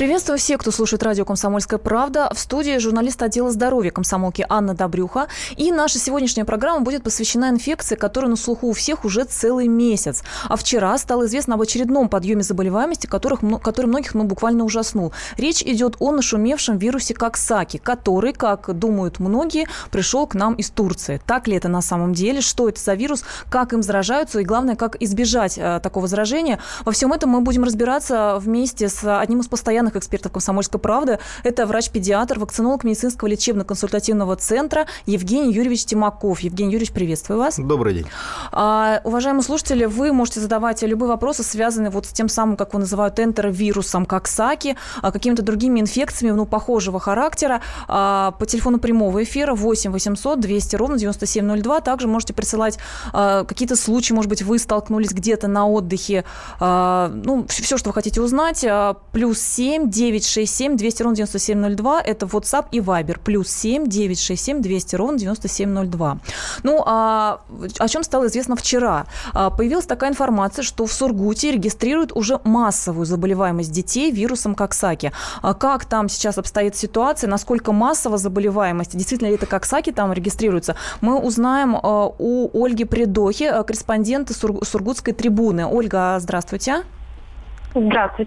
Приветствую всех, кто слушает радио «Комсомольская правда». В студии журналист отдела здоровья комсомолки Анна Добрюха. И наша сегодняшняя программа будет посвящена инфекции, которая на слуху у всех уже целый месяц. А вчера стало известно об очередном подъеме заболеваемости, которых, который многих ну, буквально ужаснул. Речь идет о нашумевшем вирусе Коксаки, который, как думают многие, пришел к нам из Турции. Так ли это на самом деле? Что это за вирус? Как им заражаются? И главное, как избежать э, такого заражения? Во всем этом мы будем разбираться вместе с одним из постоянных постоянных экспертов «Комсомольской правды». Это врач-педиатр, вакцинолог медицинского лечебно-консультативного центра Евгений Юрьевич Тимаков. Евгений Юрьевич, приветствую вас. Добрый день. А, уважаемые слушатели, вы можете задавать любые вопросы, связанные вот с тем самым, как его называют, энтеровирусом, как САКИ, а, какими-то другими инфекциями, ну, похожего характера. А, по телефону прямого эфира 8 800 200 ровно 9702. Также можете присылать а, какие-то случаи, может быть, вы столкнулись где-то на отдыхе, а, ну, все, что вы хотите узнать. А, плюс 7 7 967 200 ровно 9702. Это WhatsApp и Viber. Плюс 7 967 200 ровно 9702. Ну, а о чем стало известно вчера? А, появилась такая информация, что в Сургуте регистрируют уже массовую заболеваемость детей вирусом Коксаки. А как там сейчас обстоит ситуация? Насколько массово заболеваемость? Действительно ли это Коксаки там регистрируется? Мы узнаем а, у Ольги Придохи, корреспондента Сургутской трибуны. Ольга, здравствуйте. Здравствуйте,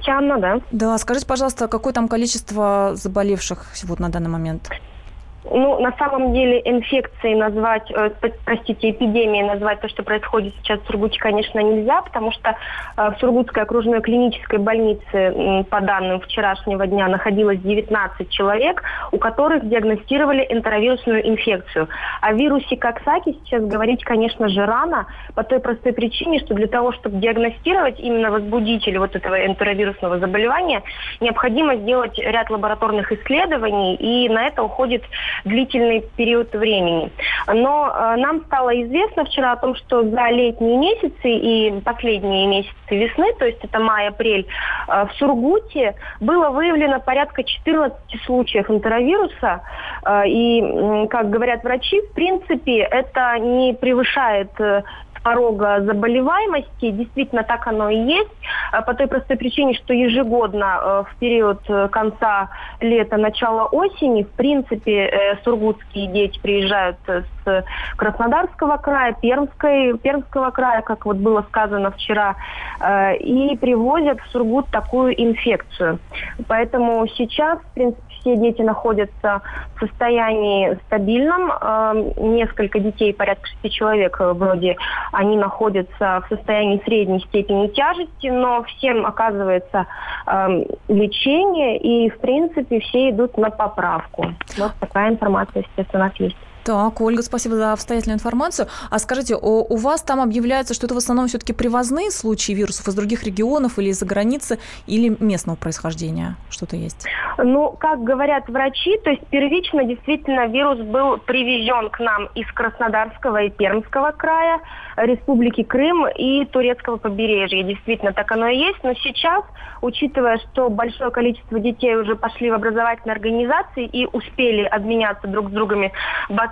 Анна, да. Да, скажите, пожалуйста, какое там количество заболевших вот на данный момент? Ну, на самом деле инфекцией назвать, э, простите, эпидемией назвать то, что происходит сейчас в Сургуте, конечно, нельзя, потому что э, в Сургутской окружной клинической больнице, э, по данным вчерашнего дня, находилось 19 человек, у которых диагностировали энтеровирусную инфекцию. О вирусе Коксаки сейчас говорить, конечно же, рано, по той простой причине, что для того, чтобы диагностировать именно возбудитель вот этого энтеровирусного заболевания, необходимо сделать ряд лабораторных исследований, и на это уходит длительный период времени. Но э, нам стало известно вчера о том, что за летние месяцы и последние месяцы весны, то есть это май-апрель, э, в Сургуте было выявлено порядка 14 случаев энтеровируса. Э, и, как говорят врачи, в принципе, это не превышает э, порога заболеваемости. Действительно, так оно и есть. А по той простой причине, что ежегодно э, в период э, конца лета, начала осени, в принципе, э, сургутские дети приезжают с Краснодарского края, Пермской, Пермского края, как вот было сказано вчера, и привозят в Сургут такую инфекцию. Поэтому сейчас, в принципе, все дети находятся в состоянии стабильном. Несколько детей, порядка шести человек вроде, они находятся в состоянии средней степени тяжести, но всем оказывается лечение, и, в принципе, все идут на поправку. Вот такая информация, естественно, у нас есть. Так, Ольга, спасибо за обстоятельную информацию. А скажите, у, вас там объявляется, что это в основном все-таки привозные случаи вирусов из других регионов или из-за границы, или местного происхождения? Что-то есть? Ну, как говорят врачи, то есть первично действительно вирус был привезен к нам из Краснодарского и Пермского края, Республики Крым и Турецкого побережья. Действительно, так оно и есть. Но сейчас, учитывая, что большое количество детей уже пошли в образовательные организации и успели обменяться друг с другом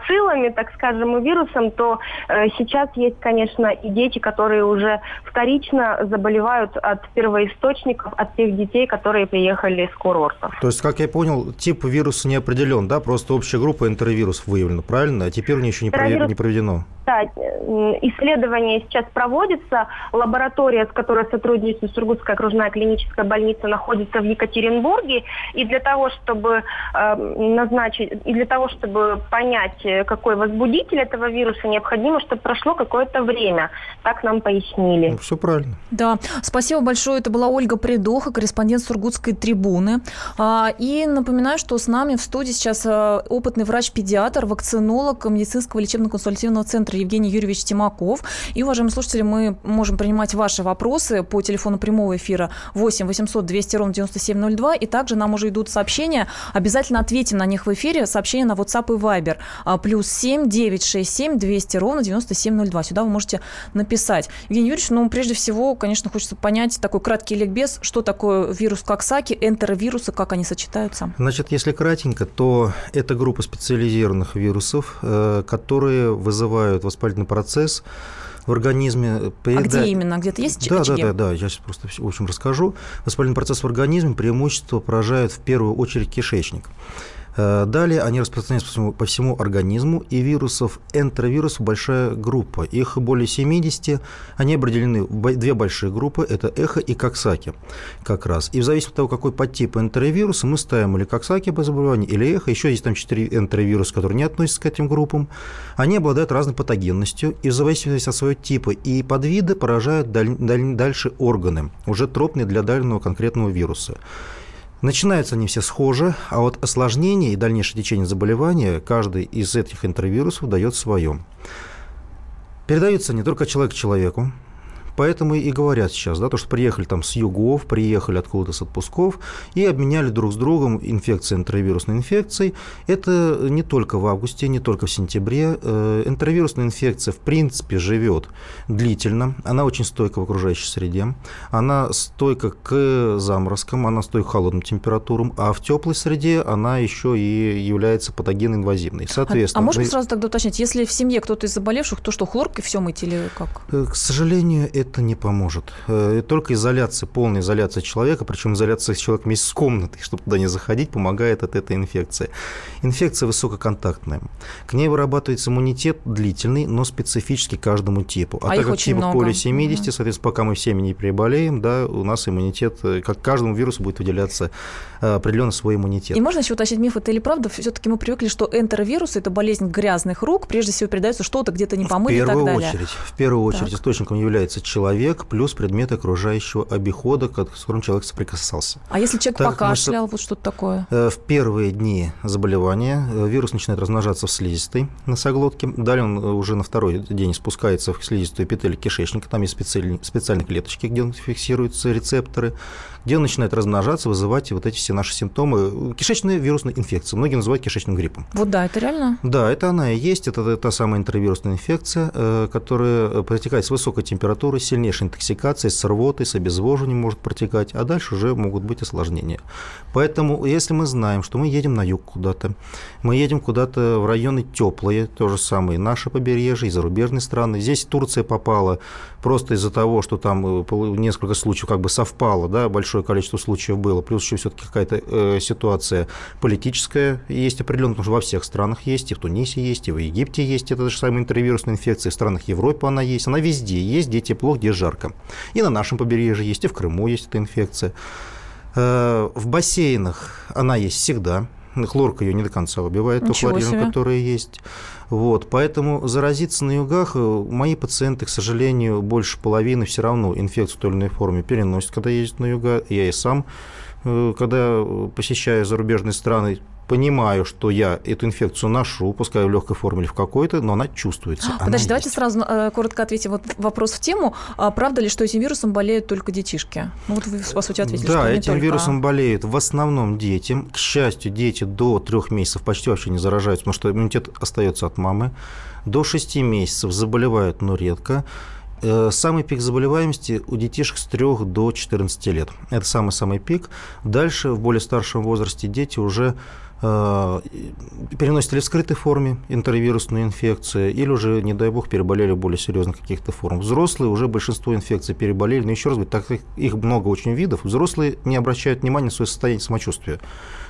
бациллами, так скажем, и вирусом, то э, сейчас есть, конечно, и дети, которые уже вторично заболевают от первоисточников, от тех детей, которые приехали с курортов. То есть, как я понял, тип вируса не определен, да? Просто общая группа энтеровирусов выявлена, правильно? А теперь еще не, Энтеровирус... не проведено. Да, исследование сейчас проводится. Лаборатория, с которой сотрудничает Сургутская окружная клиническая больница, находится в Екатеринбурге. И для того, чтобы э, назначить, и для того, чтобы понять, э, какой возбудитель этого вируса, необходимо, чтобы прошло какое-то время. Так нам пояснили. Ну, все правильно. Да, спасибо большое. Это была Ольга Придоха, корреспондент Сургутской трибуны. А, и напоминаю, что с нами в студии сейчас э, опытный врач-педиатр, вакцинолог медицинского лечебно-консультативного центра центра Евгений Юрьевич Тимаков. И, уважаемые слушатели, мы можем принимать ваши вопросы по телефону прямого эфира 8 800 200 ровно 9702. И также нам уже идут сообщения. Обязательно ответим на них в эфире. Сообщения на WhatsApp и Viber. А, плюс 7 967 200 ровно 9702. Сюда вы можете написать. Евгений Юрьевич, ну, прежде всего, конечно, хочется понять такой краткий ликбез, что такое вирус Коксаки, энтеровирусы, как они сочетаются. Значит, если кратенько, то это группа специализированных вирусов, э, которые вызывают воспалительный процесс в организме. Переда... А где именно? Где-то есть да, очаги? Да, да, да. Я сейчас просто, в общем, расскажу. Воспалительный процесс в организме преимущество поражает в первую очередь кишечник. Э, далее они распространяются по всему, по всему организму, и вирусов, энтеровирусов большая группа. Их более 70, они определены в две большие группы, это эхо и коксаки как раз. И в зависимости от того, какой подтип энтеровируса, мы ставим или коксаки по заболеванию, или эхо, еще есть там 4 энтеровируса, которые не относятся к этим группам. Они обладают разной патогенностью, и в зависимости от своего типа и подвида поражают даль, даль, дальше органы, уже тропные для данного конкретного вируса. Начинаются они все схожи, а вот осложнение и дальнейшее течение заболевания каждый из этих интервирусов дает свое. Передаются не только человек к человеку, Поэтому и говорят сейчас, да, то, что приехали там с югов, приехали откуда-то с отпусков и обменяли друг с другом инфекцией, энтеровирусной инфекцией. Это не только в августе, не только в сентябре. Э, энтеровирусная инфекция, в принципе, живет длительно. Она очень стойка в окружающей среде. Она стойка к заморозкам, она стойка к холодным температурам, а в теплой среде она еще и является патогенно-инвазивной. Соответственно, а, а можно сразу тогда уточнить, если в семье кто-то из заболевших, то что, хлоркой все мыть или как? Э, к сожалению, это не поможет. Э, только изоляция, полная изоляция человека, причем изоляция человека вместе с комнатой, чтобы туда не заходить, помогает от этой инфекции. Инфекция высококонтактная. К ней вырабатывается иммунитет длительный, но специфический каждому типу. А, а так как типов более 70, угу. соответственно, пока мы всеми не переболеем, да, у нас иммунитет, э, как каждому вирусу будет выделяться э, определенно свой иммунитет. И можно еще уточнить миф, это или правда? Все-таки мы привыкли, что энтеровирус – это болезнь грязных рук, прежде всего передается что-то где-то не помыли и так далее. Очередь, в первую очередь так. источником является человек плюс предметы окружающего обихода, с которым человек соприкасался. А если человек так, покашлял, вот что-то такое? Э, в первые дни заболевания э, вирус начинает размножаться в слизистой носоглотке. Далее он э, уже на второй день спускается в слизистую эпителий кишечника. Там есть специальные, специальные клеточки, где фиксируются рецепторы где он начинает размножаться, вызывать вот эти все наши симптомы. Кишечная вирусная инфекция. Многие называют кишечным гриппом. Вот да, это реально? Да, это она и есть. Это та самая интравирусная инфекция, э, которая протекает с высокой температурой, сильнейшей интоксикацией, с рвотой, с обезвоживанием может протекать, а дальше уже могут быть осложнения. Поэтому, если мы знаем, что мы едем на юг куда-то, мы едем куда-то в районы теплые, то же самое, наши побережье, и зарубежные страны. Здесь Турция попала просто из-за того, что там э, несколько случаев как бы совпало, да, большое количество случаев было, плюс еще все-таки какая-то э, ситуация политическая есть определенно, потому что во всех странах есть, и в Тунисе есть, и в Египте есть эта же самая интервирусная инфекция, в странах Европы она есть, она везде есть, где тепло, где жарко. И на нашем побережье есть, и в Крыму есть эта инфекция. Э, в бассейнах она есть всегда, хлорка ее не до конца убивает, то хлоридом, которые есть. Вот, поэтому заразиться на югах э, мои пациенты, к сожалению, больше половины все равно инфекцию в той или иной форме переносят, когда ездят на юга. Я и сам, э, когда посещаю зарубежные страны, понимаю, что я эту инфекцию ношу, пускай в легкой форме или в какой-то, но она чувствуется. Подожди, давайте есть. сразу э, коротко ответим. Вот вопрос в тему. А правда ли, что этим вирусом болеют только детишки? Ну, вот вы, по сути, ответили, да, что этим только... вирусом болеют в основном дети. К счастью, дети до трех месяцев почти вообще не заражаются, потому что иммунитет остается от мамы. До 6 месяцев заболевают, но редко. Э, самый пик заболеваемости у детишек с 3 до 14 лет. Это самый-самый пик. Дальше, в более старшем возрасте, дети уже переносят ли в скрытой форме интервирусную инфекцию, или уже, не дай бог, переболели более серьезных каких-то форм. Взрослые уже большинство инфекций переболели, но еще раз говорю, так как их много очень видов, взрослые не обращают внимания на свое состояние самочувствия.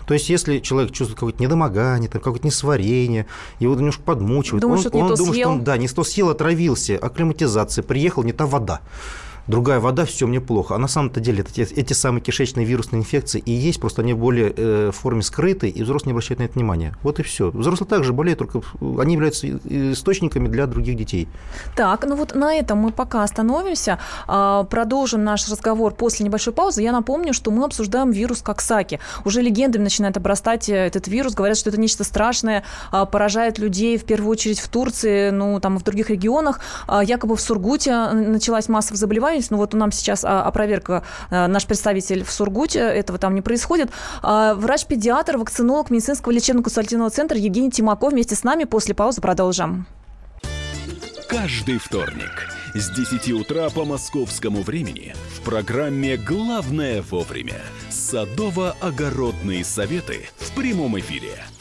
То есть, если человек чувствует какое-то недомогание, там, какое-то несварение, его немножко подмучивает, думаю, он, он думает, съел. что он да, не то съел, отравился, акклиматизация, приехал, не та вода другая вода, все мне плохо. А на самом-то деле эти, эти самые кишечные вирусные инфекции и есть, просто они более э, в форме скрыты, и взрослые не обращают на это внимания. Вот и все. Взрослые также болеют, только они являются источниками для других детей. Так, ну вот на этом мы пока остановимся. А, продолжим наш разговор после небольшой паузы. Я напомню, что мы обсуждаем вирус Коксаки. Уже легендами начинает обрастать э, этот вирус. Говорят, что это нечто страшное, а, поражает людей в первую очередь в Турции, ну там и в других регионах. А, якобы в Сургуте началась массовых заболеваний договорились, но вот у нас сейчас а, опроверка, а, наш представитель в Сургуте, этого там не происходит. А, врач-педиатр, вакцинолог медицинского лечебно-консультативного центра Евгений Тимаков вместе с нами. После паузы продолжим. Каждый вторник с 10 утра по московскому времени в программе «Главное вовремя» садово-огородные советы в прямом эфире –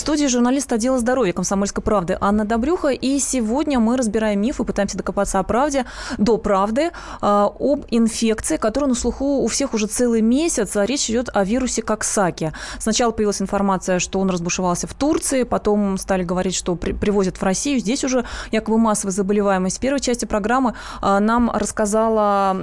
студии журналист отдела здоровья «Комсомольской правды» Анна Добрюха. И сегодня мы разбираем мифы, пытаемся докопаться о правде, до правды, э, об инфекции, которая на слуху у всех уже целый месяц. А речь идет о вирусе Коксаки. Сначала появилась информация, что он разбушевался в Турции, потом стали говорить, что при, привозят в Россию. Здесь уже якобы массовая заболеваемость. В первой части программы э, нам рассказала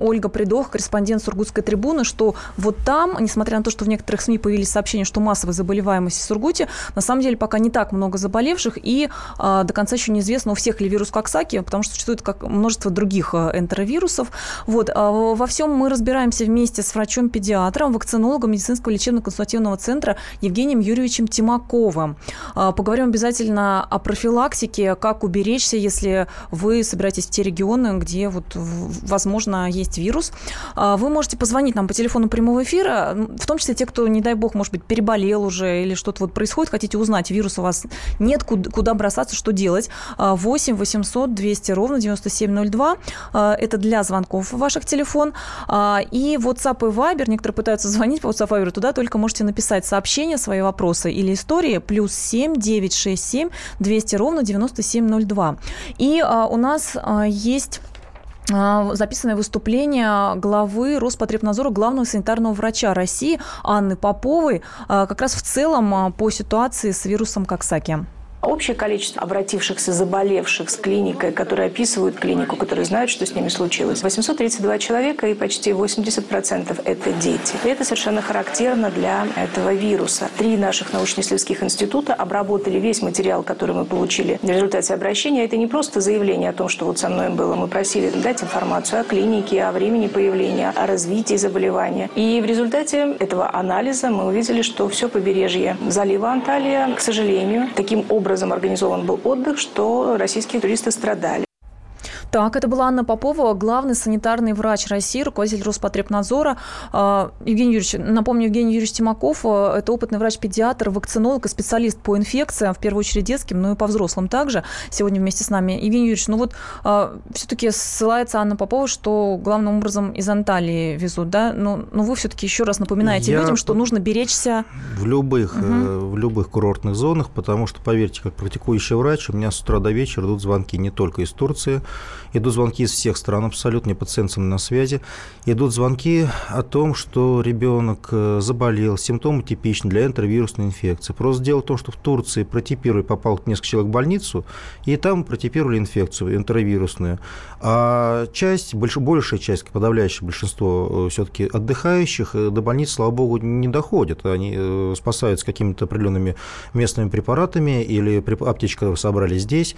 Ольга Придох, корреспондент Сургутской трибуны, что вот там, несмотря на то, что в некоторых СМИ появились сообщения, что массовая заболеваемость в Сургуте, на самом деле пока не так много заболевших, и а, до конца еще неизвестно, у всех ли вирус Коксаки, потому что существует как множество других а, энтеровирусов. Вот. А, во всем мы разбираемся вместе с врачом-педиатром, вакцинологом медицинского лечебно-консультативного центра Евгением Юрьевичем Тимаковым. Поговорим обязательно о профилактике, как уберечься, если вы собираетесь в те регионы, где, вот, возможно, есть вирус. Вы можете позвонить нам по телефону прямого эфира, в том числе те, кто, не дай бог, может быть, переболел уже или что-то вот происходит, хотите узнать, вирус у вас нет, куда бросаться, что делать. 8 800 200 ровно 9702. А, это для звонков ваших телефон. А, и WhatsApp и Viber, некоторые пытаются звонить по WhatsApp и Viber, туда только можете написать сообщение, свои вопросы или истории, плюс 7 967 200 ровно 9702. И а, у нас есть записанное выступление главы Роспотребнадзора, главного санитарного врача России Анны Поповой, как раз в целом по ситуации с вирусом Коксаки. Общее количество обратившихся заболевших с клиникой, которые описывают клинику, которые знают, что с ними случилось, 832 человека и почти 80% это дети. И это совершенно характерно для этого вируса. Три наших научно-исследовательских института обработали весь материал, который мы получили в результате обращения. Это не просто заявление о том, что вот со мной было. Мы просили дать информацию о клинике, о времени появления, о развитии заболевания. И в результате этого анализа мы увидели, что все побережье залива Анталия, к сожалению, таким образом образом организован был отдых, что российские туристы страдали. Так, это была Анна Попова, главный санитарный врач России, руководитель Роспотребнадзора. А, Евгений Юрьевич, напомню, Евгений Юрьевич Тимаков а, – это опытный врач-педиатр, вакцинолог и специалист по инфекциям, в первую очередь детским, но и по взрослым также. Сегодня вместе с нами. Евгений Юрьевич, ну вот а, все-таки ссылается Анна Попова, что главным образом из Анталии везут, да? Но, ну, но вы все-таки еще раз напоминаете Я людям, что нужно беречься. В любых, угу. в любых курортных зонах, потому что, поверьте, как практикующий врач, у меня с утра до вечера идут звонки не только из Турции, Идут звонки из всех стран абсолютно, пациентам на связи. Идут звонки о том, что ребенок э, заболел, симптомы типичны для энтеровирусной инфекции. Просто дело в том, что в Турции протипировали, попал несколько человек в больницу, и там протипировали инфекцию энтеровирусную. А часть, больш, большая часть, подавляющее большинство э, все-таки отдыхающих э, до больницы, слава богу, не доходят. Они спасаются какими-то определенными местными препаратами или аптечка собрали здесь.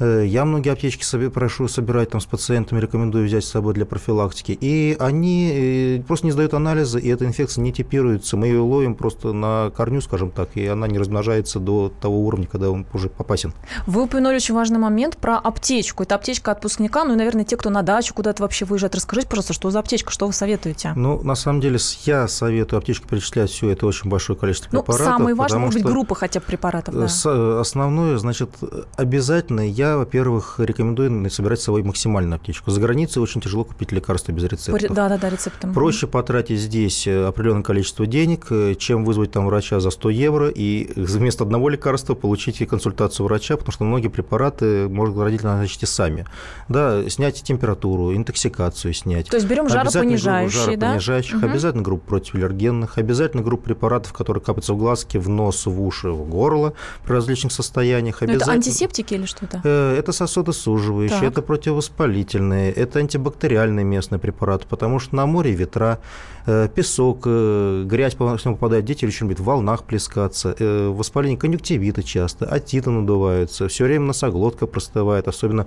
Я многие аптечки прошу собирать там с пациентами, рекомендую взять с собой для профилактики. И они э, просто не сдают анализы, и эта инфекция не типируется. Мы ее ловим просто на корню, скажем так, и она не размножается до того уровня, когда он уже опасен. Вы упомянули очень важный момент про аптечку. Это аптечка отпускника, ну и, наверное, те, кто на дачу куда-то вообще выезжает. Расскажите, пожалуйста, что за аптечка, что вы советуете? Ну, на самом деле, я советую аптечку перечислять все, это очень большое количество ну, препаратов. Самые важные, может быть, группы хотя бы препаратов. Да. Э, основное, значит, обязательно я, во-первых, рекомендую собирать с собой максимальную аптечку. За границей очень тяжело купить лекарства без рецепта. Да, да, да, рецептом. Проще потратить здесь э, определенное количество денег, э, чем вызвать там врача за 100 евро и вместо одного лекарства получить консультацию врача, потому что многие препараты могут родители назначить и сами. Да, снять температуру, интоксикацию снять. То есть берем жаропонижающие, да? Жаропонижающих, угу. обязательно группу противоаллергенных, обязательно группу препаратов, которые капаются в глазки, в нос, в уши, в горло при различных состояниях. Обязательно... это антисептики или что-то? Э, это сосудосуживающие, Так. это противовоспалительные, это антибактериальные местные препараты, потому что на море ветра, э, песок, э, грязь по всему попадает, дети очень любят в волнах плескаться, воспаление конъюнктивита часто, отиты надуваются, все время носоглотка простывает, особенно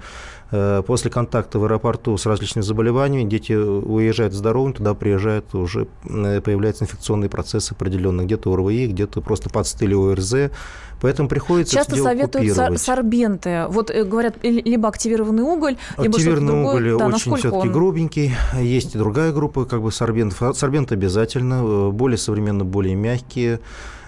после контакта в аэропорту с различными заболеваниями, дети уезжают здоровыми, туда приезжают, уже появляются инфекционные процессы определенные, где-то ОРВИ, где-то просто подстыли ОРЗ, поэтому приходится Часто советуют сор- сорбенты. Вот э, говорят, или- либо активированный уголь, либо что-то Активированный другое. уголь Да, очень все-таки он- грубенький. Есть и другая группа как бы сорбентов. Сорбент обязательно, э, более современно, более мягкие, э,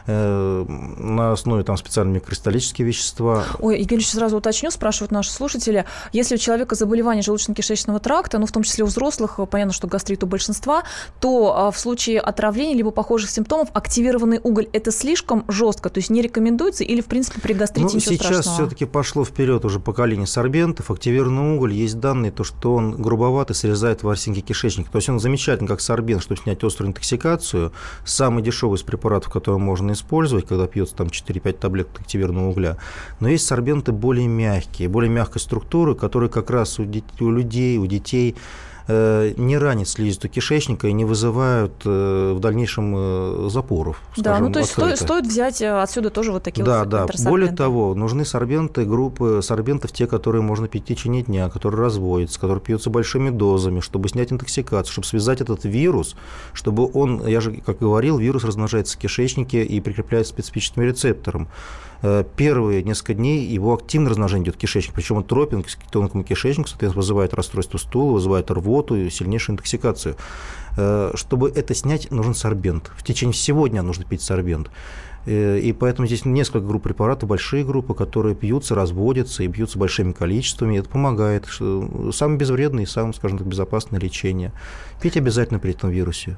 на основе там специальными кристаллические вещества. Ой, Евгений сразу уточню, спрашивают наши слушатели, если у человека заболевание желудочно-кишечного тракта, ну, в том числе у взрослых, понятно, что гастрит у большинства, то а, в случае отравления либо похожих симптомов активированный уголь – это слишком жестко, то есть не рекомендуется или, в принципе, при гастрите Ну, ничего сейчас страшного? все-таки пошло вперед уже поколение сорбентов. Активированный уголь, есть данные, то, что он грубоватый, срезает ворсинки кишечника. То есть он замечательный как сорбент, чтобы снять острую интоксикацию. Самый дешевый из препаратов, который можно использовать, когда пьется там 4-5 таблеток активированного угля. Но есть сорбенты более мягкие, более мягкой структуры, которые как раз у, у людей, у детей не ранят слизистую кишечника и не вызывают э, в дальнейшем э, запоров. Да, скажем, ну то есть открыто. стоит взять э, отсюда тоже вот такие Да, вот да. контрасорбенты. Более того, нужны сорбенты, группы сорбентов, те, которые можно пить в течение дня, которые разводятся, которые пьются большими дозами, чтобы снять интоксикацию, чтобы связать этот вирус, чтобы он, я же, как говорил, вирус размножается в кишечнике и прикрепляется к специфическим рецепторам. Э, Первые несколько дней его активное размножение идет в кишечник, причем он тропинг к тонкому кишечнику, соответственно, вызывает расстройство стула, вызывает рвоту и сильнейшую интоксикацию. Э, Чтобы это снять, нужен сорбент. В течение всего дня нужно пить сорбент. Э, И поэтому здесь несколько групп препаратов, большие группы, которые пьются, разводятся и пьются большими количествами. Это помогает. Самое безвредное и самое, скажем так, безопасное лечение. Пить обязательно при этом вирусе.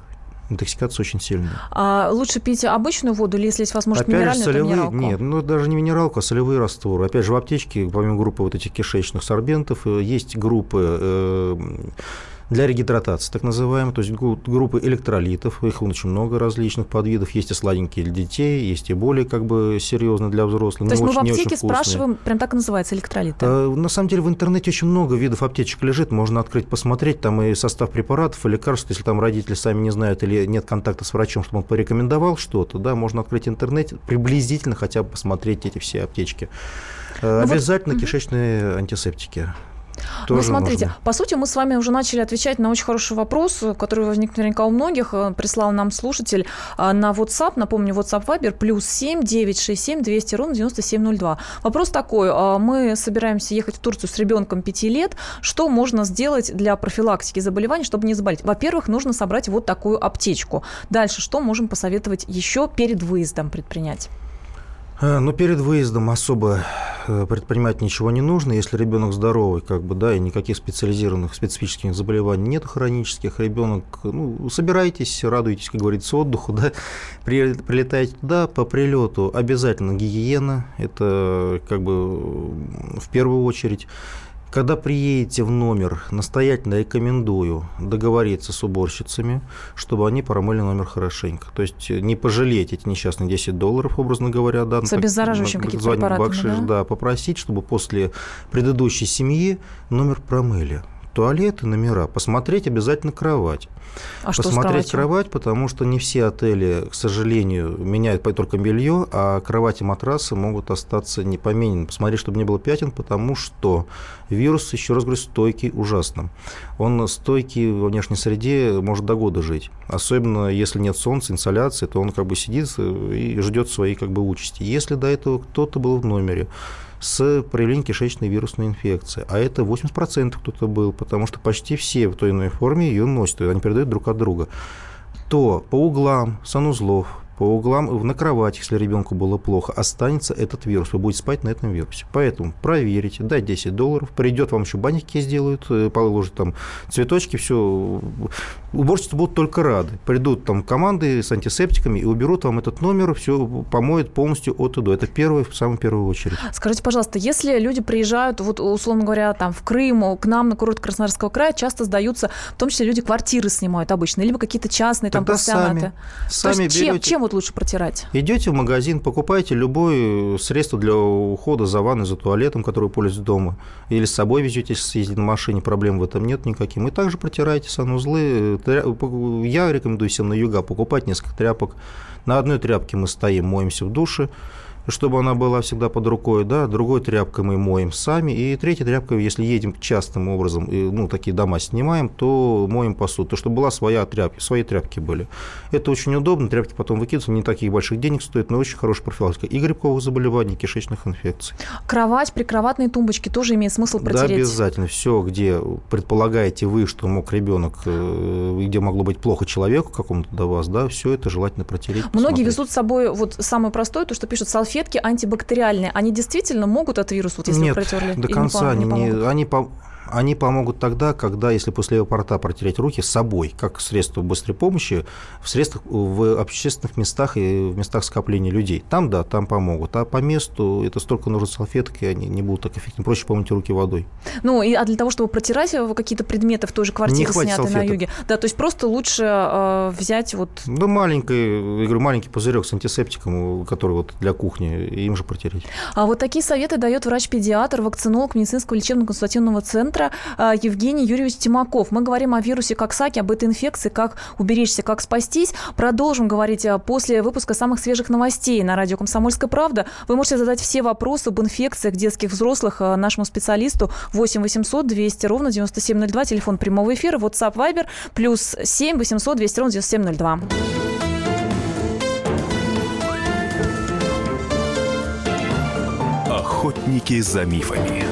Интоксикация очень сильная. А лучше пить обычную воду или, если есть возможность, Опять же, минеральную, то солевые, минералку? нет, ну даже не минералку, а солевые растворы. Опять же, в аптечке, помимо группы вот этих кишечных сорбентов, э, есть группы э, для регидратации, так называемые, то есть группы электролитов, их очень много различных подвидов, есть и сладенькие для детей, есть и более как бы серьезные для взрослых, То есть не мы в очень, очень аптеке спрашиваем, прям так и называется, электролиты? Э, На самом деле в интернете очень много видов аптечек лежит, можно открыть, посмотреть, там и состав препаратов, и лекарств, если там родители сами не знают или нет контакта с врачом, чтобы он порекомендовал что-то, да, можно открыть интернет, приблизительно хотя бы посмотреть эти все аптечки. Э, Ну вот, Обязательно кишечные антисептики. Ну, Тоже смотрите, нужно. по сути, мы с вами уже начали отвечать на очень хороший вопрос, который возник наверняка у многих. Э, Прислал нам слушатель а, на WhatsApp, напомню, WhatsApp Viber, плюс 7 967 200 ровно 9702. Вопрос такой, а, мы собираемся ехать в Турцию с ребенком 5 лет. Что можно сделать для профилактики заболеваний, чтобы не заболеть? Во-первых, нужно собрать вот такую аптечку. Дальше, что можем посоветовать еще перед выездом предпринять? Э, Но перед выездом особо э, предпринимать ничего не нужно, если ребенок здоровый, как бы, да, и никаких специализированных специфических заболеваний нет хронических, ребенок, ну, собирайтесь, радуйтесь, как говорится, отдыху, да, При- прилетаете туда, по прилету обязательно гигиена, это как бы э, в первую очередь. Когда приедете в номер, настоятельно рекомендую договориться с уборщицами, чтобы они промыли номер хорошенько. То есть э, не пожалеть эти несчастные 10 долларов, образно говоря. Да, С так- какими-то звонить препаратами, бакшиш, да? да, попросить, чтобы после предыдущей семьи номер промыли. Туалеты, номера, посмотреть обязательно кровать. А что посмотреть кроватью? кровать, потому что не все отели, к сожалению, меняют только белье, а кровати матрасы могут остаться не поменены. Посмотреть, чтобы не было пятен, потому что вирус, еще раз говорю, стойкий ужасно. Он стойкий во внешней среде, может до года жить. Особенно если нет солнца, инсоляции, то он как бы сидит э, и ждет своей как бы участи. Если до этого кто-то был в номере, с проявлением кишечной вирусной инфекции. А это 80% кто-то был, потому что почти все в той или иной форме ее носят, они передают друг от друга. То по углам санузлов, по углам на кровати, если ребенку было плохо, останется этот вирус. Вы будете спать на этом вирусе. Поэтому проверите, дать 10 долларов, придет вам еще банники сделают, э, положат там цветочки, все. Уборщицы будут только рады. Придут там команды с антисептиками и уберут вам этот номер, все помоют полностью от и до. Это первое, в самую первую очередь. Скажите, пожалуйста, если люди приезжают, вот, условно говоря, там, в Крым, к нам на курорт Краснодарского края, часто сдаются, в том числе люди квартиры снимают обычно, либо какие-то частные там Тогда пансионаты. сами, То сами есть чем, чем вот стоит лучше протирать? Идете в магазин, покупаете любое средство для ухода за ванной, за туалетом, которое пользуетесь дома, или с собой везете, если ездите на машине, проблем в этом нет никаким. И также протираете санузлы. Я рекомендую всем на юга покупать несколько тряпок. На одной тряпке мы стоим, моемся в душе, чтобы она была всегда под рукой, да, другой тряпкой мы моем сами, и третьей тряпкой, если едем частым образом, и, ну, такие дома снимаем, то моем посуду, то чтобы была своя тряпка, свои тряпки были. Это очень удобно, тряпки потом выкидываются, не таких больших денег стоит, но очень хорошая профилактика и грибковых заболеваний, и кишечных инфекций. Кровать, прикроватные тумбочки тоже имеет смысл протереть? Да, обязательно. Все, где предполагаете вы, что мог ребенок, э, где могло быть плохо человеку какому-то до вас, да, все это желательно протереть. Многие посмотреть. везут с собой вот самое простое, то, что пишут салфетки, салфетки антибактериальные, они действительно могут от вируса, вот если Нет, протерли? до конца не, не, не они, они помогут тогда, когда, если после аэропорта протереть руки с собой, как средство быстрой помощи, в средствах в общественных местах и в местах скопления людей. Там, да, там помогут. А по месту это столько нужно салфетки, они не будут так эффективны. Проще помыть руки водой. Ну, и, а для того, чтобы протирать какие-то предметы в той же квартире, снятой на юге, да, то есть просто лучше э, взять вот... Да, маленький, я говорю, маленький пузырек с антисептиком, который вот для кухни, им же протереть. А вот такие советы дает врач-педиатр, вакцинолог медицинского лечебно-консультативного центра педиатра а, Евгений Юрьевич Тимаков. Мы говорим о вирусе Коксаки, об этой инфекции, как уберечься, как спастись. Продолжим говорить а, после выпуска самых свежих новостей на радио «Комсомольская правда». Вы можете задать все вопросы об инфекциях детских взрослых а, нашему специалисту 8 800 200 ровно 9702, телефон прямого эфира, WhatsApp, Viber, плюс 7 800 200 ровно 9702. Охотники за мифами.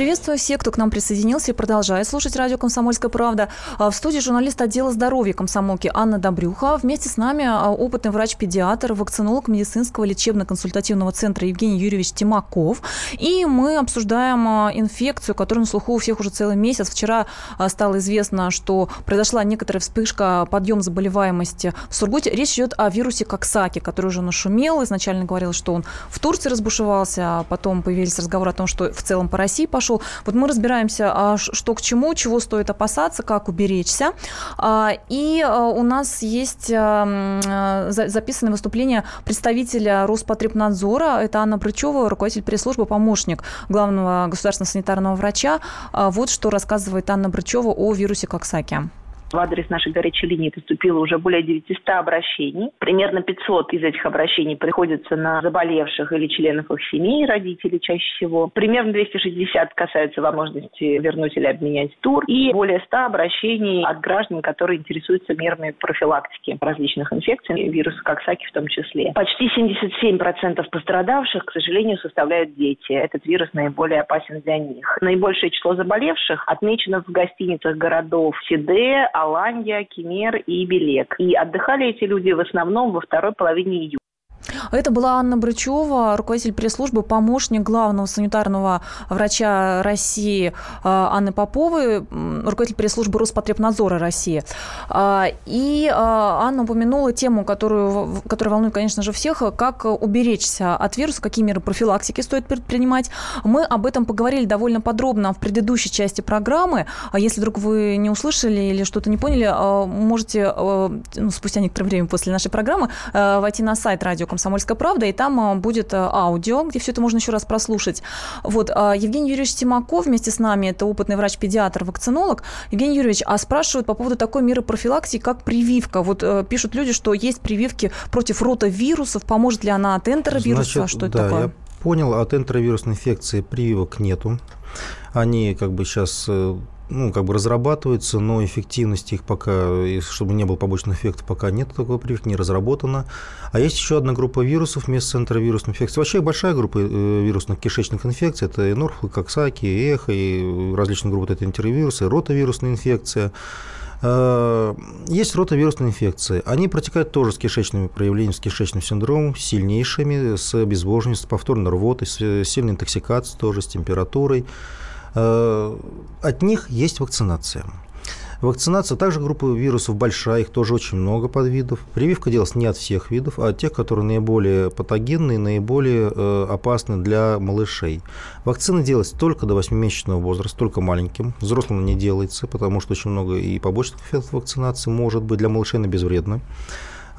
Приветствую всех, кто к нам присоединился и продолжает слушать радио «Комсомольская правда». А, в студии журналист отдела здоровья комсомолки Анна Добрюха. Вместе с нами а, опытный врач-педиатр, вакцинолог медицинского лечебно-консультативного центра Евгений Юрьевич Тимаков. И мы обсуждаем а, инфекцию, которая на слуху у всех уже целый месяц. Вчера стало известно, что произошла некоторая вспышка, подъем заболеваемости в Сургуте. Речь идет о вирусе Коксаки, который уже нашумел. Изначально говорилось, что он в Турции разбушевался, а потом появились разговоры о том, что в целом по России пошел пошел. Вот мы разбираемся, а, что к чему, чего стоит опасаться, как уберечься. А, и а, у нас есть записанное выступление представителя Роспотребнадзора. Это Анна Брычева, руководитель пресс-службы, помощник главного государственного санитарного врача. Вот что рассказывает Анна Брычева о вирусе Коксаки. В адрес нашей горячей линии поступило уже более 900 обращений. Примерно 500 из этих обращений приходится на заболевших или членов их семей, родителей чаще всего. Примерно 260 касаются возможности вернуть или обменять тур. И более 100 обращений от граждан, которые интересуются мерами профилактики различных инфекций, вируса Коксаки в том числе. Почти 77% пострадавших, к сожалению, составляют дети. Этот вирус наиболее опасен для них. Наибольшее число заболевших отмечено в гостиницах городов Сиде, Аланья, Кемер и Белек. И отдыхали эти люди в основном во второй половине июля. Это была Анна Брычева, руководитель пресс-службы, помощник главного санитарного врача России э, Анны Поповой, руководитель пресс-службы Роспотребнадзора России. А, и э, Анна упомянула тему, которую, которая волнует, конечно же, всех, как уберечься от вируса, какие меры профилактики стоит предпринимать. Мы об этом поговорили довольно подробно в предыдущей части программы. А если вдруг вы не услышали или что-то не поняли, э, можете ну, спустя некоторое время после нашей программы войти на сайт радио «Комсомольская правда», и там а, будет а, аудио, где все это можно еще раз прослушать. Вот, а, Евгений Юрьевич Тимаков вместе с нами, это опытный врач-педиатр, вакцинолог. Евгений Юрьевич, а спрашивают по поводу такой меры профилактики, как прививка. Вот э, пишут люди, что есть прививки против ротавирусов, поможет ли она от энтеровируса, Значит, что да, это такое? Я понял, от энтеровирусной инфекции прививок нету. Они как бы сейчас э, ну, как бы разрабатываются, но эффективности их пока, чтобы не было побочных эффектов, пока нет такой прививки, не разработана. А есть еще одна группа вирусов вместо энтеровирусной инфекции. Вообще большая группа э, вирусных кишечных инфекций. Это и норфл, коксаки, и эхо, и различные группы. Это энтеровирусы, ротовирусная инфекция. Э, есть ротовирусные инфекции. Они протекают тоже с кишечными проявлениями, с кишечным синдромом, сильнейшими, с обезвоживанием, с повторной рвотой, с сильной интоксикацией тоже, с температурой. Э, от них есть вакцинация. Вакцинация также группа вирусов большая, их тоже очень много подвидов. Прививка делалась не от всех видов, а от тех, которые наиболее патогенные, наиболее э, опасны для малышей. Вакцина делается только до 8-месячного возраста, только маленьким. Взрослым не делается, потому что очень много и побочных эффектов вакцинации может быть для малышей, но безвредно.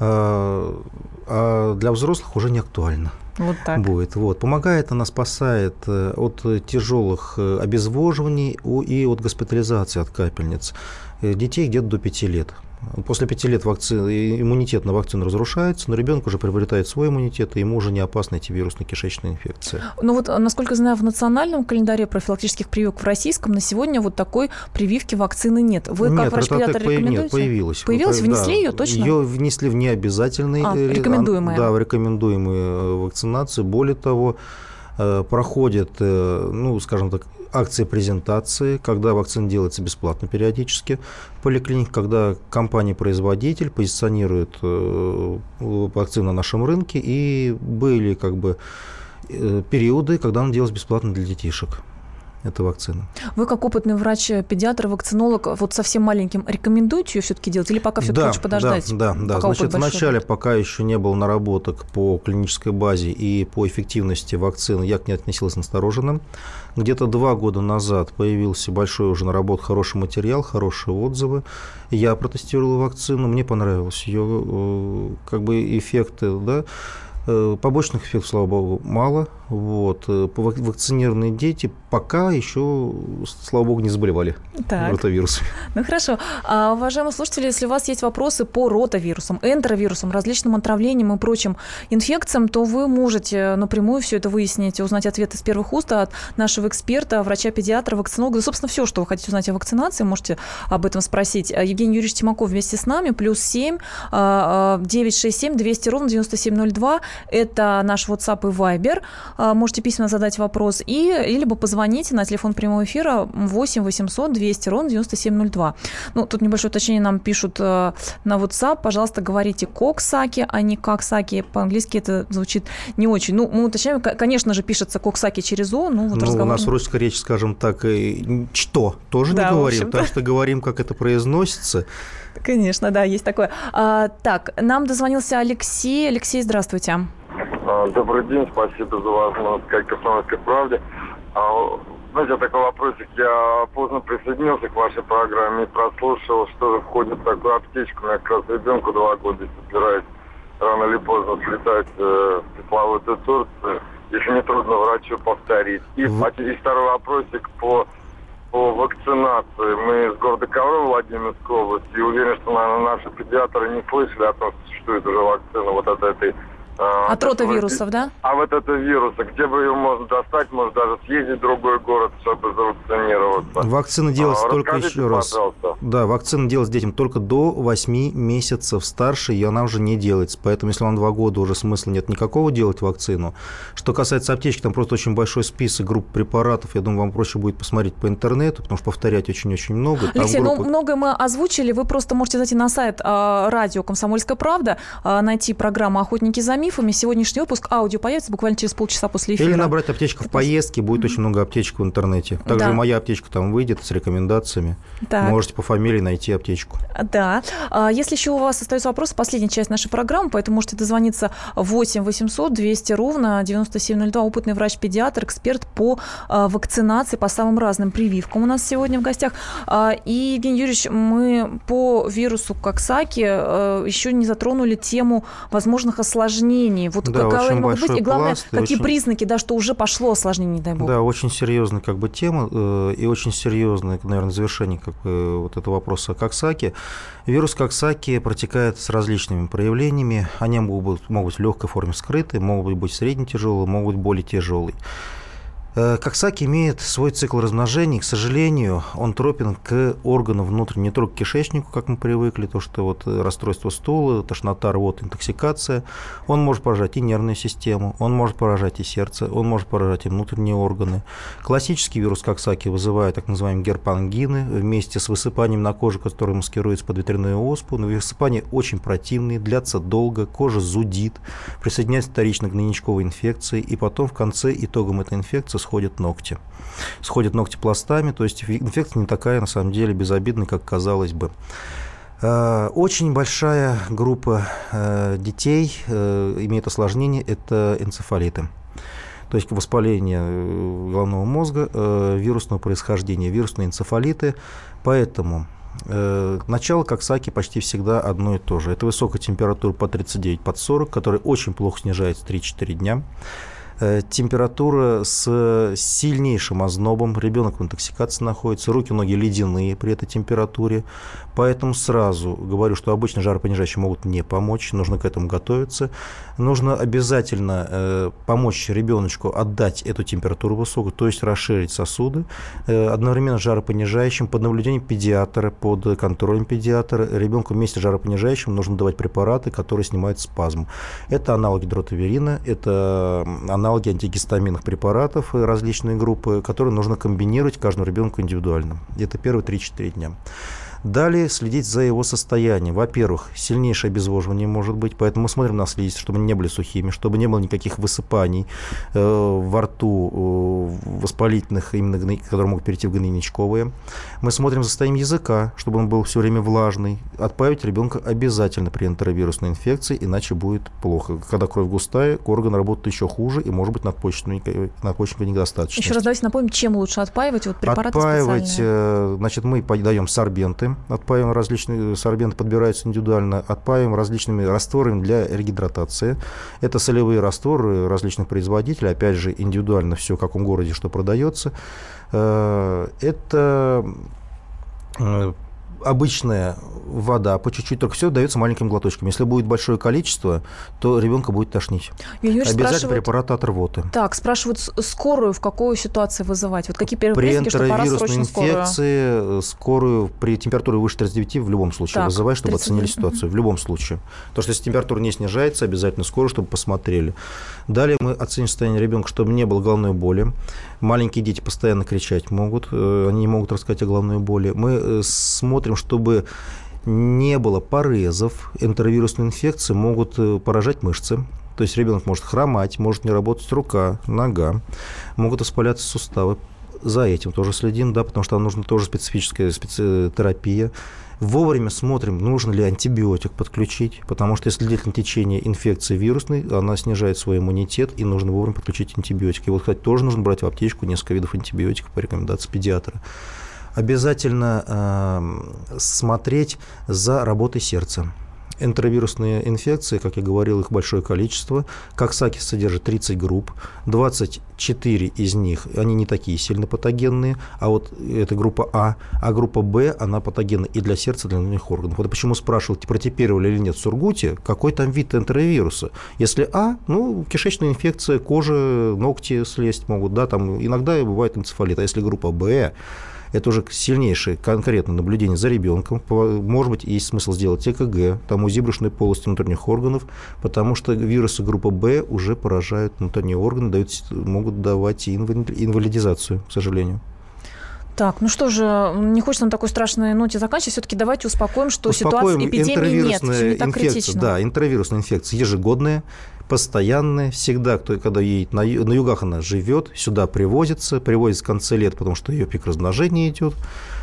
А, а для взрослых уже не актуально. Вот так. Будет. Вот. Помогает она, спасает э, от тяжелых э, обезвоживаний и от госпитализации от капельниц э, детей где-то до 5 лет. После пяти лет вакцины, иммунитет на вакцину разрушается, но ребенок уже приобретает свой иммунитет, и ему уже не опасны эти вирусно-кишечные инфекции. Ну вот, насколько знаю, в национальном календаре профилактических прививок в российском на сегодня вот такой прививки вакцины нет. Вы нет, как врач-педиатр рекомендуете? Нет, появилась. Появилась? Внесли да, ее точно? Ее внесли в необязательный. А, рекомендуемые. Да, в рекомендуемые э, вакцинации. Более того, э, проходят, э, ну, скажем так, акции презентации, когда вакцина делается бесплатно периодически в поликлинике, когда компания-производитель позиционирует э, вакцину на нашем рынке, и были как бы э, периоды, когда она делалась бесплатно для детишек эта вакцина. Вы как опытный врач-педиатр, вакцинолог, вот совсем маленьким рекомендуете ее все-таки делать или пока все-таки да, лучше подождать? Да, да, да. Значит, вначале, будет? пока еще не было наработок по клинической базе и по эффективности вакцины, я к ней относился настороженным. Где-то два года назад появился большой уже наработан хороший материал, хорошие отзывы. Я протестировал вакцину, мне понравилось ее э, как бы эффекты, да, Э, побочных эффектов, слава богу, мало. Вот. Э, вакцинированные дети пока еще, слава богу, не заболевали так. ротавирусами. Ну хорошо. А, уважаемые слушатели, если у вас есть вопросы по ротавирусам, энтеровирусам, различным отравлениям и прочим инфекциям, то вы можете напрямую все это выяснить, узнать ответы с первых уст от нашего эксперта, врача-педиатра, вакцинолога. Да, собственно, все, что вы хотите узнать о вакцинации, можете об этом спросить. А, Евгений Юрьевич Тимаков вместе с нами, плюс 7 967 200 ровно 9702 это наш WhatsApp и Viber. А, можете письменно задать вопрос. И либо позвоните на телефон прямого эфира 8 800 200 ровно 9702. Ну, тут небольшое уточнение нам пишут э, на WhatsApp. Пожалуйста, говорите коксаки, а не каксаки. По-английски это звучит не очень. Ну, мы уточняем, конечно же, пишется коксаки через О. Ну, вот ну разговор... у нас русская речь, скажем так, что тоже да, не говорим, так что говорим, как это произносится. Конечно, да, есть такое. А, так, нам дозвонился Алексей. Алексей, здравствуйте. А, добрый день, спасибо за возможность сказать «Комсомольской правде». А, знаете, такой вопросик. Я поздно присоединился к вашей программе и прослушал, что входит в такую аптечку. У меня как раз ребенку два года, собираюсь рано или поздно слетать э, в пресловутую Турцию. Если не трудно врачу повторить. И, и второй вопросик по по вакцинации. Мы из города Коврова, Владимирской области, и уверен, что, наверное, наши педиатры не слышали о том, что существует уже вакцина вот от этой а, От ротавирусов, да? А вот это вируса, где бы ее можно достать, может даже съездить в другой город, чтобы завакцинироваться. Вакцина делается а, только еще раз. Пожалуйста. Да, вакцина делается детям только до 8 месяцев старше, и она уже не делается. Поэтому, если вам 2 года, уже смысла нет никакого делать вакцину. Что касается аптечки, там просто очень большой список групп препаратов. Я думаю, вам проще будет посмотреть по интернету, потому что повторять очень-очень много. Алексей, ну, группы... ну многое мы озвучили. Вы просто можете зайти на сайт э, радио «Комсомольская правда», э, найти программу «Охотники за мифами. Сегодняшний выпуск аудио появится буквально через полчаса после эфира. Или набрать аптечка в поездке, будет очень много аптечек в интернете. Также да. моя аптечка там выйдет с рекомендациями. Так. Можете по фамилии найти аптечку. Да. А, если еще у вас остается вопрос, последняя часть нашей программы, поэтому можете дозвониться 8 800 200 ровно 9702. Опытный врач-педиатр, эксперт по а, вакцинации, по самым разным прививкам у нас сегодня в гостях. А, и, Евгений Юрьевич, мы по вирусу Коксаки еще не затронули тему возможных осложнений вот да, каковы могут быть, и главное, пласт, какие очень... признаки, да, что уже пошло осложнение, не дай бог. Да, очень серьезная как бы тема э, и очень серьезное, наверное, завершение как бы вот этого вопроса Коксаки. Вирус Коксаки протекает с различными проявлениями. Они могут, могут быть в легкой форме скрыты, могут быть средне тяжелые, могут быть более тяжелые. Э, Коксаки имеет свой цикл размножения, к сожалению, он тропен к органам внутреннего, не только к кишечнику, как мы привыкли, то, что вот расстройство стула, тошнота, рвота, интоксикация. Он может поражать и нервную систему, он может поражать и сердце, он может поражать и внутренние органы. Классический вирус Коксаки вызывает так называемые герпангины вместе с высыпанием на коже, которое маскируется под ветряную оспу. Но высыпания очень противные, длятся долго, кожа зудит, присоединяется вторично к гнойничковой инфекции, и потом в конце итогом этой инфекции сходят ногти. Сходят ногти пластами, то есть инфекция не такая, на самом деле, безобидная, как казалось бы. Э, очень большая группа э, детей э, имеет осложнение – это энцефалиты. То есть воспаление головного мозга вирусного происхождения, вирусные энцефалиты. Поэтому Начало коксаки почти всегда одно и то же. Это высокая температура по 39, под 40, которая очень плохо снижается 3-4 дня. Э, температура с сильнейшим ознобом, ребенок в интоксикации находится, руки, ноги ледяные при этой температуре, поэтому сразу говорю, что обычно жаропонижающие могут не помочь, нужно к этому готовиться. Нужно обязательно э, помочь ребеночку отдать эту температуру высокую, то есть расширить сосуды, э, одновременно с жаропонижающим, под наблюдением педиатра, под контролем педиатра, ребенку вместе с жаропонижающим нужно давать препараты, которые снимают спазм. Это аналоги дротаверина, это аналоги аналоги антигистаминных препаратов различные группы, которые нужно комбинировать каждому ребенку индивидуально. Это первые 3-4 дня. Далее следить за его состоянием. Во-первых, сильнейшее обезвоживание может быть, поэтому мы смотрим на слизь, чтобы они не были сухими, чтобы не было никаких высыпаний э, во рту э, воспалительных, именно, которые могут перейти в гнойничковые. Мы смотрим за состоянием языка, чтобы он был все время влажный. Отпаивать ребенка обязательно при энтеровирусной инфекции, иначе будет плохо. Когда кровь густая, орган работает еще хуже, и может быть надпочечная, надпочечная недостаточность. Еще раз давайте напомним, чем лучше отпаивать? Вот препараты Отпаивать. Э, значит, мы даем сорбенты, отпаиваем различные, сорбенты подбираются индивидуально, отпаиваем различными растворами для регидратации. Это солевые растворы различных производителей, опять же, индивидуально все, в каком городе что продается. Э, это э, обычная вода по чуть-чуть, только все дается маленьким глоточком. Если будет большое количество, то ребенка будет тошнить. Юрий Обязательно препарат от рвоты. Так, спрашивают, скорую в какой ситуации вызывать? Вот какие первые при признаки, что пора срочно инфекции скорую? скорую при температуре выше 39 в любом случае так, вызывать, чтобы 39. оценили ситуацию. В любом случае. Потому что если температура не снижается, обязательно скорую, чтобы посмотрели. Далее мы оценим состояние ребенка, чтобы не было головной боли. Маленькие дети постоянно кричать могут, э, они не могут рассказать о головной боли. Мы э, смотрим, чтобы не было порезов, энтеровирусной инфекции могут э, поражать мышцы. То есть ребенок может хромать, может не работать рука, нога, могут воспаляться суставы. За этим тоже следим, да, потому что нам нужна тоже специфическая специ... терапия. Вовремя смотрим, нужно ли антибиотик подключить, потому что если длительное течение инфекции вирусной, она снижает свой иммунитет, и нужно вовремя подключить антибиотики. И вот, кстати, тоже нужно брать в аптечку несколько видов антибиотиков по рекомендации педиатра обязательно э, смотреть за работой сердца. Энтеровирусные инфекции, как я говорил, их большое количество. Коксаки содержит 30 групп, 24 из них, они не такие сильно патогенные, а вот это группа А, а группа Б, она патогенна и для сердца, и для внутренних органов. Вот почему спрашивал, протипировали или нет в Сургуте, какой там вид энтеровируса. Если А, ну, кишечная инфекция, кожа, ногти слезть могут, да, там иногда бывает энцефалит, а если группа Б, это уже сильнейшее конкретное наблюдение за ребенком. Может быть, есть смысл сделать ЭКГ, там УЗИ брюшной полости внутренних органов, потому что вирусы группы Б уже поражают внутренние органы, дают, могут давать инвалидизацию, к сожалению. Так, ну что же, не хочется на такой страшной ноте заканчивать. Все-таки давайте успокоим, что успокоим. ситуация эпидемии нет, все не так инфекция, критично. Да, интровирусная инфекция ежегодная, постоянная, всегда, кто, когда едет на, на югах, она живет, сюда привозится, привозится в конце лет, потому что ее пик размножения идет.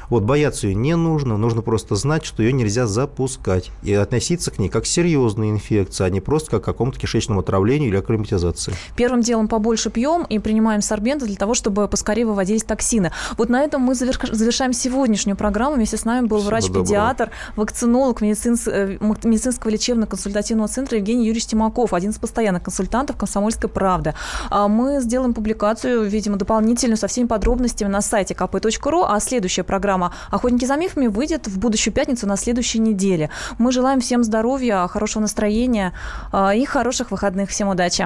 Вот бояться ее не нужно, нужно просто знать, что ее нельзя запускать и относиться к ней как к серьезной инфекции, а не просто как к какому-то кишечному отравлению или акклиматизации. Первым делом побольше пьем и принимаем сорбенты для того, чтобы поскорее выводились токсины. Вот на этом мы завершаем сегодняшнюю программу. Вместе с нами был врач-педиатр, вакцинолог медицинс... Э, медицинского лечебно-консультативного центра Евгений Юрьевич Тимаков, один из постоянных консультантов «Комсомольской правды». А мы сделаем публикацию, видимо, дополнительную со всеми подробностями на сайте kp.ru, а следующая программа программа «Охотники за мифами» выйдет в будущую пятницу на следующей неделе. Мы желаем всем здоровья, хорошего настроения э, и хороших выходных. Всем удачи.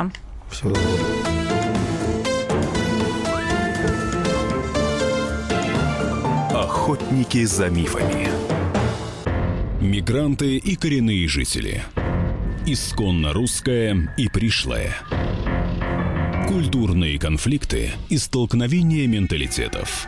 Всего доброго. Охотники за мифами. Мигранты и коренные жители. Исконно русское и пришлое. Культурные конфликты и столкновения менталитетов.